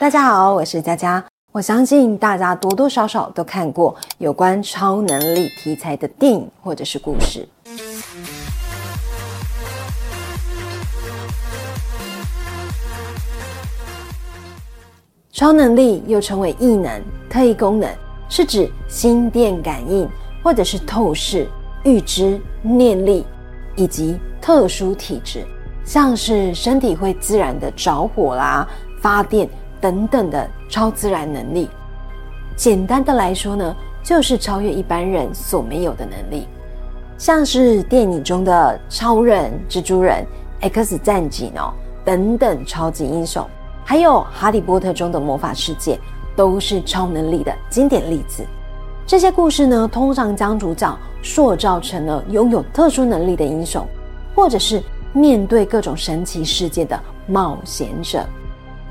大家好，我是佳佳。我相信大家多多少少都看过有关超能力题材的电影或者是故事。超能力又称为异能、特异功能，是指心电感应或者是透视、预知、念力以及特殊体质，像是身体会自然的着火啦、发电。等等的超自然能力，简单的来说呢，就是超越一般人所没有的能力，像是电影中的超人、蜘蛛人、X 战警哦等等超级英雄，还有哈利波特中的魔法世界，都是超能力的经典例子。这些故事呢，通常将主角塑造成了拥有特殊能力的英雄，或者是面对各种神奇世界的冒险者。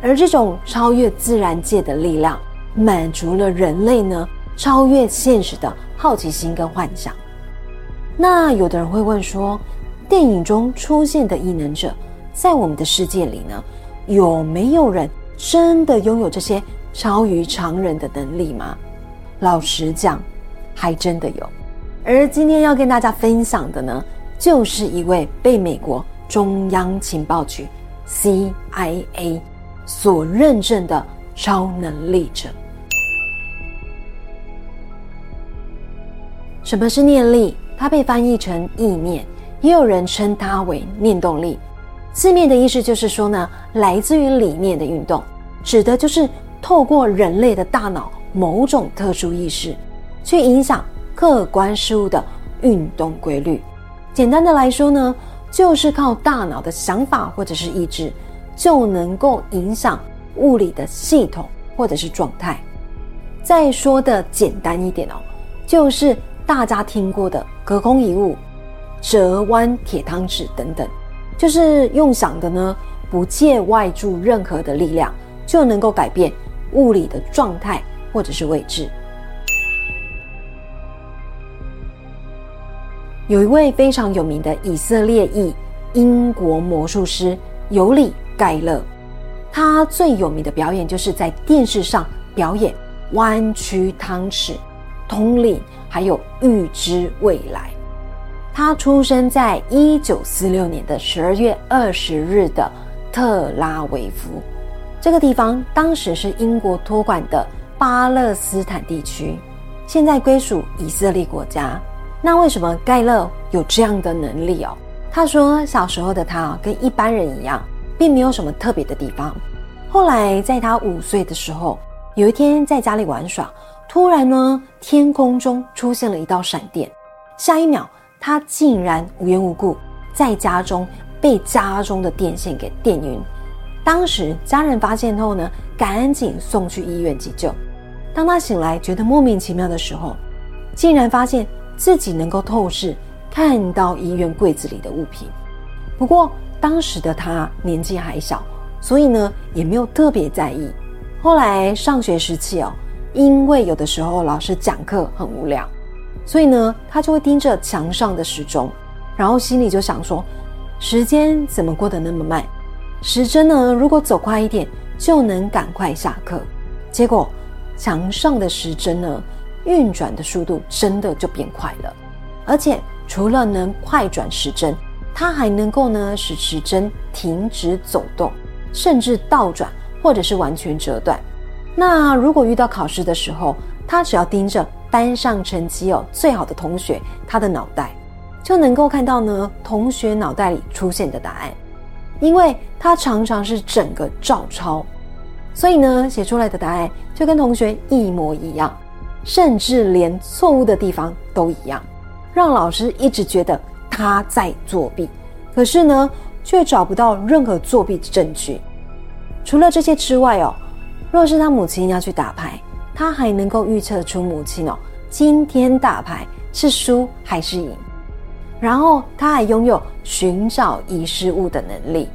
而这种超越自然界的力量，满足了人类呢超越现实的好奇心跟幻想。那有的人会问说，电影中出现的异能者，在我们的世界里呢，有没有人真的拥有这些超于常人的能力吗？老实讲，还真的有。而今天要跟大家分享的呢，就是一位被美国中央情报局 CIA。所认证的超能力者。什么是念力？它被翻译成意念，也有人称它为念动力。字面的意思就是说呢，来自于理念的运动，指的就是透过人类的大脑某种特殊意识，去影响客观事物的运动规律。简单的来说呢，就是靠大脑的想法或者是意志。就能够影响物理的系统或者是状态。再说的简单一点哦，就是大家听过的隔空一物、折弯铁汤匙等等，就是用想的呢，不借外助任何的力量，就能够改变物理的状态或者是位置。有一位非常有名的以色列裔英国魔术师尤里。盖勒，他最有名的表演就是在电视上表演弯曲汤匙、通灵，还有预知未来。他出生在一九四六年的十二月二十日的特拉维夫这个地方，当时是英国托管的巴勒斯坦地区，现在归属以色列国家。那为什么盖勒有这样的能力哦？他说，小时候的他跟一般人一样。并没有什么特别的地方。后来，在他五岁的时候，有一天在家里玩耍，突然呢，天空中出现了一道闪电。下一秒，他竟然无缘无故在家中被家中的电线给电晕。当时家人发现后呢，赶紧送去医院急救。当他醒来觉得莫名其妙的时候，竟然发现自己能够透视，看到医院柜子里的物品。不过，当时的他年纪还小，所以呢也没有特别在意。后来上学时期哦，因为有的时候老师讲课很无聊，所以呢他就会盯着墙上的时钟，然后心里就想说：时间怎么过得那么慢？时针呢如果走快一点，就能赶快下课。结果墙上的时针呢运转的速度真的就变快了，而且除了能快转时针。它还能够呢使时针停止走动，甚至倒转或者是完全折断。那如果遇到考试的时候，他只要盯着班上成绩哦最好的同学他的脑袋，就能够看到呢同学脑袋里出现的答案，因为他常常是整个照抄，所以呢写出来的答案就跟同学一模一样，甚至连错误的地方都一样，让老师一直觉得。他在作弊，可是呢，却找不到任何作弊的证据。除了这些之外哦，若是他母亲要去打牌，他还能够预测出母亲哦今天打牌是输还是赢。然后他还拥有寻找遗失物的能力。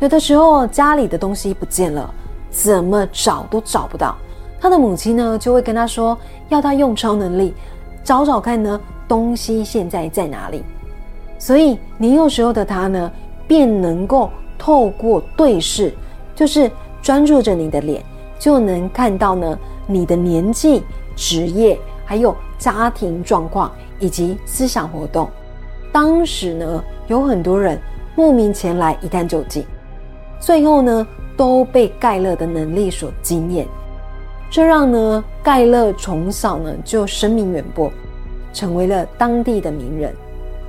有的时候家里的东西不见了，怎么找都找不到，他的母亲呢就会跟他说，要他用超能力找找看呢东西现在在哪里。所以年幼时候的他呢，便能够透过对视，就是专注着你的脸，就能看到呢你的年纪、职业，还有家庭状况以及思想活动。当时呢，有很多人慕名前来一探究竟，最后呢都被盖勒的能力所惊艳，这让呢盖勒从小呢就声名远播，成为了当地的名人。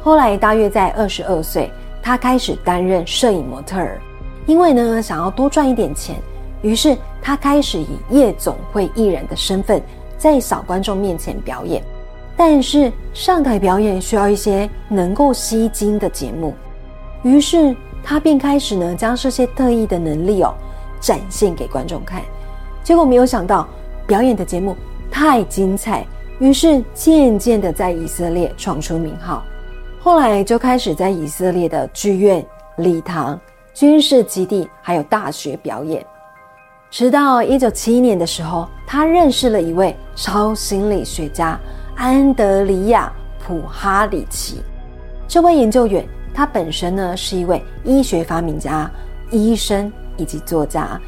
后来大约在二十二岁，他开始担任摄影模特儿，因为呢想要多赚一点钱，于是他开始以夜总会艺人的身份在小观众面前表演。但是上台表演需要一些能够吸睛的节目，于是他便开始呢将这些特异的能力哦展现给观众看。结果没有想到表演的节目太精彩，于是渐渐的在以色列闯出名号。后来就开始在以色列的剧院、礼堂、军事基地还有大学表演。直到一九七一年的时候，他认识了一位超心理学家。安德里亚·普哈里奇，这位研究员，他本身呢是一位医学发明家、医生以及作家。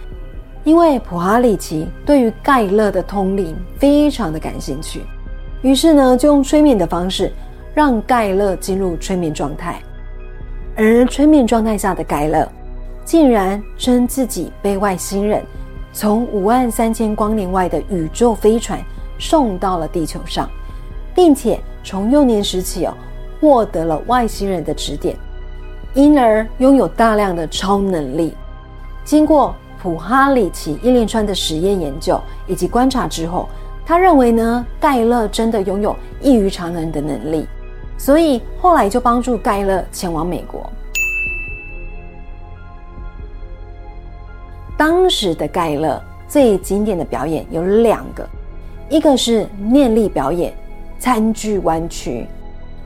因为普哈里奇对于盖勒的通灵非常的感兴趣，于是呢就用催眠的方式让盖勒进入催眠状态。而催眠状态下的盖勒，竟然称自己被外星人从五万三千光年外的宇宙飞船送到了地球上。并且从幼年时起哦，获得了外星人的指点，因而拥有大量的超能力。经过普哈里奇一连串的实验研究以及观察之后，他认为呢，盖勒真的拥有异于常人的能力，所以后来就帮助盖勒前往美国。当时的盖勒最经典的表演有两个，一个是念力表演。餐具弯曲，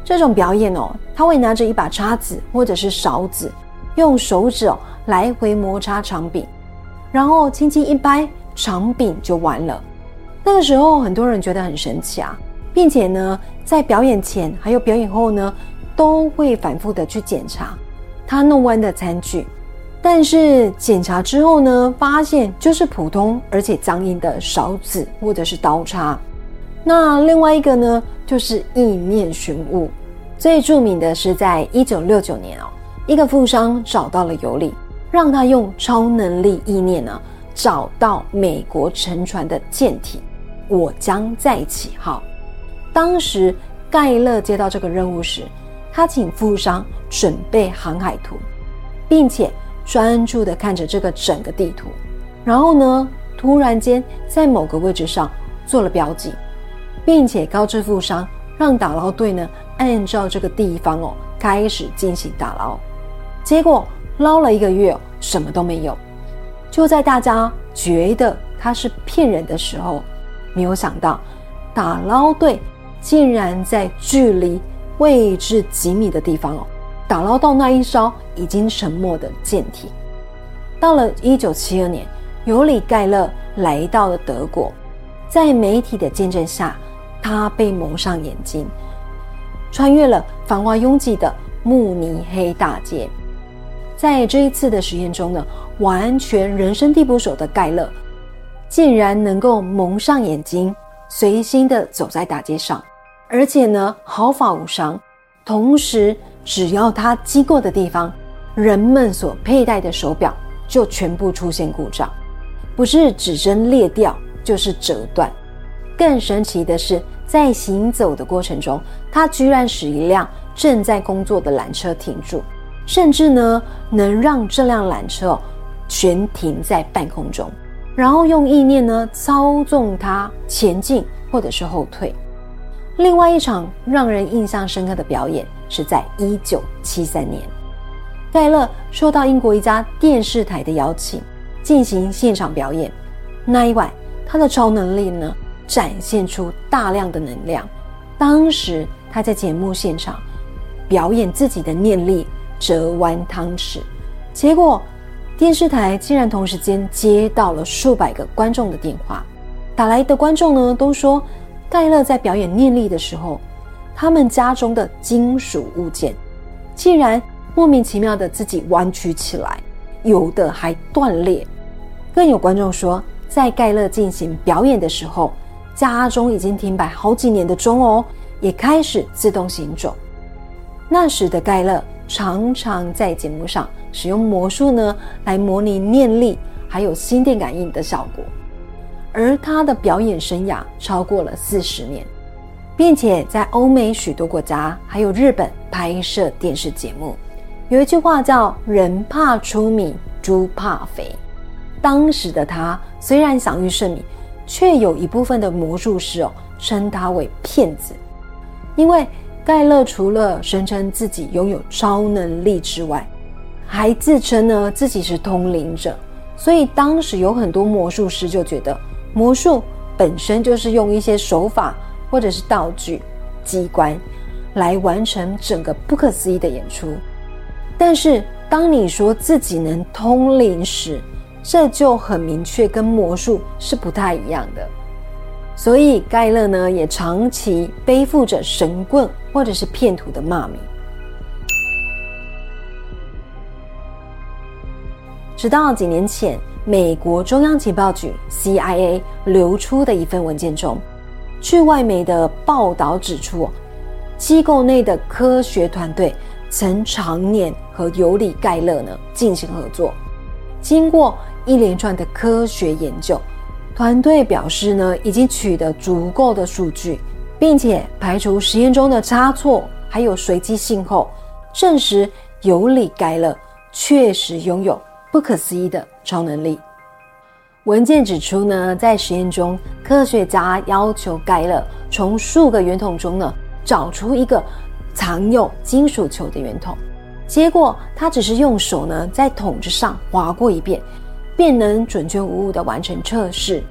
这种表演哦，他会拿着一把叉子或者是勺子，用手指哦来回摩擦长柄，然后轻轻一掰，长柄就完了。那个时候很多人觉得很神奇啊，并且呢，在表演前还有表演后呢，都会反复的去检查他弄弯的餐具，但是检查之后呢，发现就是普通而且脏硬的勺子或者是刀叉。那另外一个呢，就是意念寻物。最著名的是在一九六九年哦，一个富商找到了尤里，让他用超能力意念呢，找到美国沉船的舰体“我将再起号”。当时盖勒接到这个任务时，他请富商准备航海图，并且专注的看着这个整个地图，然后呢，突然间在某个位置上做了标记。并且告知富商，让打捞队呢按照这个地方哦开始进行打捞。结果捞了一个月，什么都没有。就在大家觉得他是骗人的时候，没有想到打捞队竟然在距离位置几米的地方哦打捞到那一艘已经沉没的舰体。到了一九七二年，尤里盖勒来到了德国，在媒体的见证下。他被蒙上眼睛，穿越了繁华拥挤的慕尼黑大街。在这一次的实验中呢，完全人生地不熟的盖勒，竟然能够蒙上眼睛，随心的走在大街上，而且呢毫发无伤。同时，只要他经过的地方，人们所佩戴的手表就全部出现故障，不是指针裂掉，就是折断。更神奇的是。在行走的过程中，他居然使一辆正在工作的缆车停住，甚至呢能让这辆缆车全停在半空中，然后用意念呢操纵它前进或者是后退。另外一场让人印象深刻的表演是在一九七三年，盖勒受到英国一家电视台的邀请进行现场表演。那一晚，他的超能力呢？展现出大量的能量。当时他在节目现场表演自己的念力折弯汤匙，结果电视台竟然同时间接到了数百个观众的电话。打来的观众呢都说，盖勒在表演念力的时候，他们家中的金属物件竟然莫名其妙的自己弯曲起来，有的还断裂。更有观众说，在盖勒进行表演的时候，家中已经停摆好几年的钟哦，也开始自动行走。那时的盖勒常常在节目上使用魔术呢，来模拟念力还有心电感应的效果。而他的表演生涯超过了四十年，并且在欧美许多国家还有日本拍摄电视节目。有一句话叫“人怕出名，猪怕肥”。当时的他虽然享誉盛名，却有一部分的魔术师哦称他为骗子，因为盖勒除了声称自己拥有超能力之外，还自称呢自己是通灵者，所以当时有很多魔术师就觉得魔术本身就是用一些手法或者是道具、机关来完成整个不可思议的演出。但是，当你说自己能通灵时，这就很明确跟魔术是不太一样的。所以，盖勒呢也长期背负着神棍或者是骗徒的骂名。直到几年前，美国中央情报局 （CIA） 流出的一份文件中，据外媒的报道指出，机构内的科学团队。曾常年和尤里盖勒呢进行合作，经过一连串的科学研究，团队表示呢已经取得足够的数据，并且排除实验中的差错还有随机性后，证实尤里盖勒确实拥有不可思议的超能力。文件指出呢，在实验中，科学家要求盖勒从数个圆筒中呢找出一个。藏有金属球的圆筒，结果他只是用手呢在筒子上划过一遍，便能准确无误的完成测试。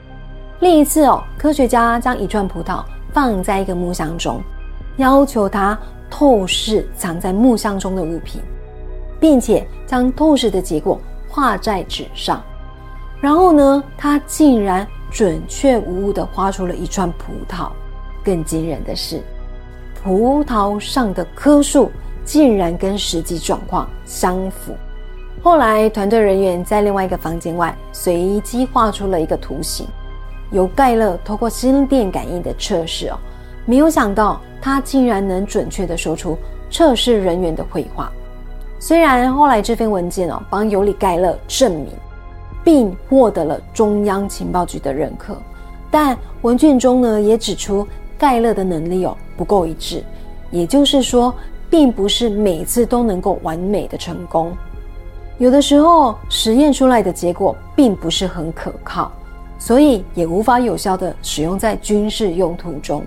另一次哦，科学家将一串葡萄放在一个木箱中，要求他透视藏在木箱中的物品，并且将透视的结果画在纸上。然后呢，他竟然准确无误的画出了一串葡萄。更惊人的是。葡萄上的棵数竟然跟实际状况相符。后来，团队人员在另外一个房间外随机画出了一个图形，由盖勒通过心电感应的测试哦，没有想到他竟然能准确的说出测试人员的绘画。虽然后来这份文件哦帮尤里盖勒证明，并获得了中央情报局的认可，但文件中呢也指出。盖勒的能力哦不够一致，也就是说，并不是每次都能够完美的成功。有的时候实验出来的结果并不是很可靠，所以也无法有效的使用在军事用途中。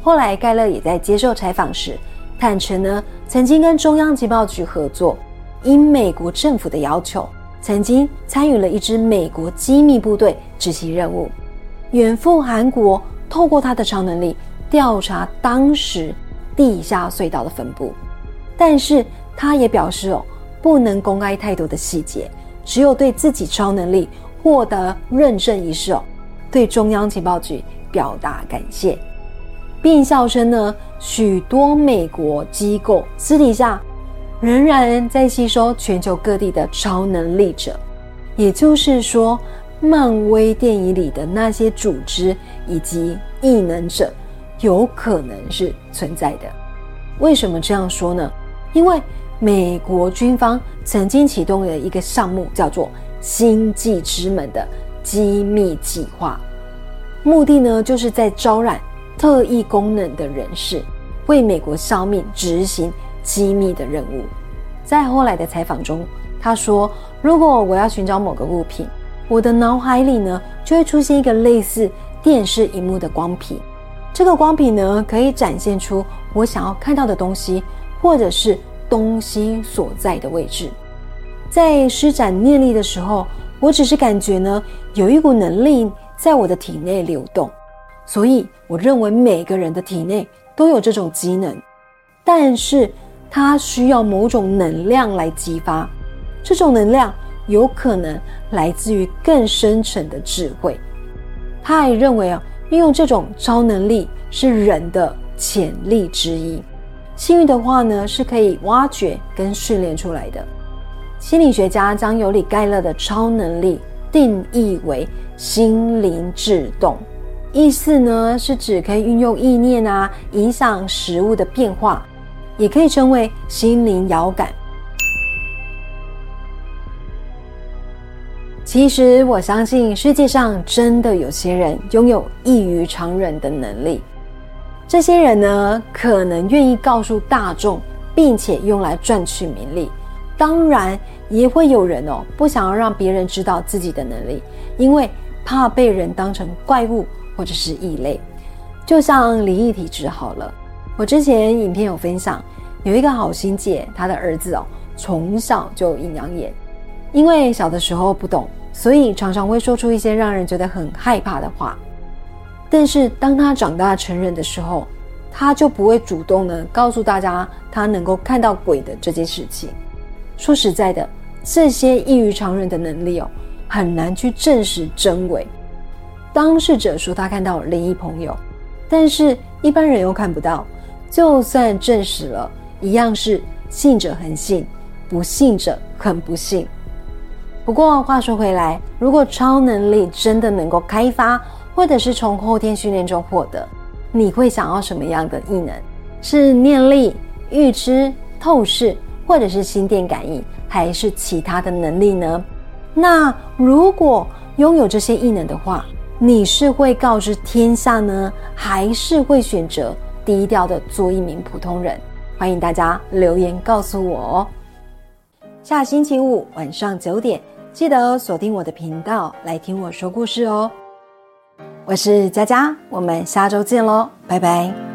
后来盖勒也在接受采访时坦诚呢，曾经跟中央情报局合作，因美国政府的要求，曾经参与了一支美国机密部队执行任务，远赴韩国。透过他的超能力调查当时地下隧道的分布，但是他也表示哦，不能公开太多的细节，只有对自己超能力获得认证一事哦，对中央情报局表达感谢，并笑称呢，许多美国机构私底下仍然在吸收全球各地的超能力者，也就是说。漫威电影里的那些组织以及异能者，有可能是存在的。为什么这样说呢？因为美国军方曾经启动了一个项目，叫做“星际之门”的机密计划，目的呢，就是在招揽特异功能的人士，为美国消灭执行机密的任务。在后来的采访中，他说：“如果我要寻找某个物品。”我的脑海里呢，就会出现一个类似电视荧幕的光屏。这个光屏呢，可以展现出我想要看到的东西，或者是东西所在的位置。在施展念力的时候，我只是感觉呢，有一股能力在我的体内流动。所以，我认为每个人的体内都有这种机能，但是它需要某种能量来激发。这种能量。有可能来自于更深层的智慧。他还认为啊，运用这种超能力是人的潜力之一。幸运的话呢，是可以挖掘跟训练出来的。心理学家将尤里盖勒的超能力定义为心灵制动，意思呢是指可以运用意念啊，影响食物的变化，也可以称为心灵遥感。其实我相信世界上真的有些人拥有异于常人的能力，这些人呢可能愿意告诉大众，并且用来赚取名利。当然，也会有人哦不想要让别人知道自己的能力，因为怕被人当成怪物或者是异类。就像灵异体质好了，我之前影片有分享，有一个好心姐，她的儿子哦从小就阴阳眼，因为小的时候不懂。所以常常会说出一些让人觉得很害怕的话，但是当他长大成人的时候，他就不会主动的告诉大家他能够看到鬼的这件事情。说实在的，这些异于常人的能力哦，很难去证实真伪。当事者说他看到灵异朋友，但是一般人又看不到。就算证实了，一样是信者恒信，不信者很不信。不过话说回来，如果超能力真的能够开发，或者是从后天训练中获得，你会想要什么样的异能？是念力、预知、透视，或者是心电感应，还是其他的能力呢？那如果拥有这些异能的话，你是会告知天下呢，还是会选择低调的做一名普通人？欢迎大家留言告诉我哦。下星期五晚上九点。记得锁定我的频道来听我说故事哦！我是佳佳，我们下周见喽，拜拜。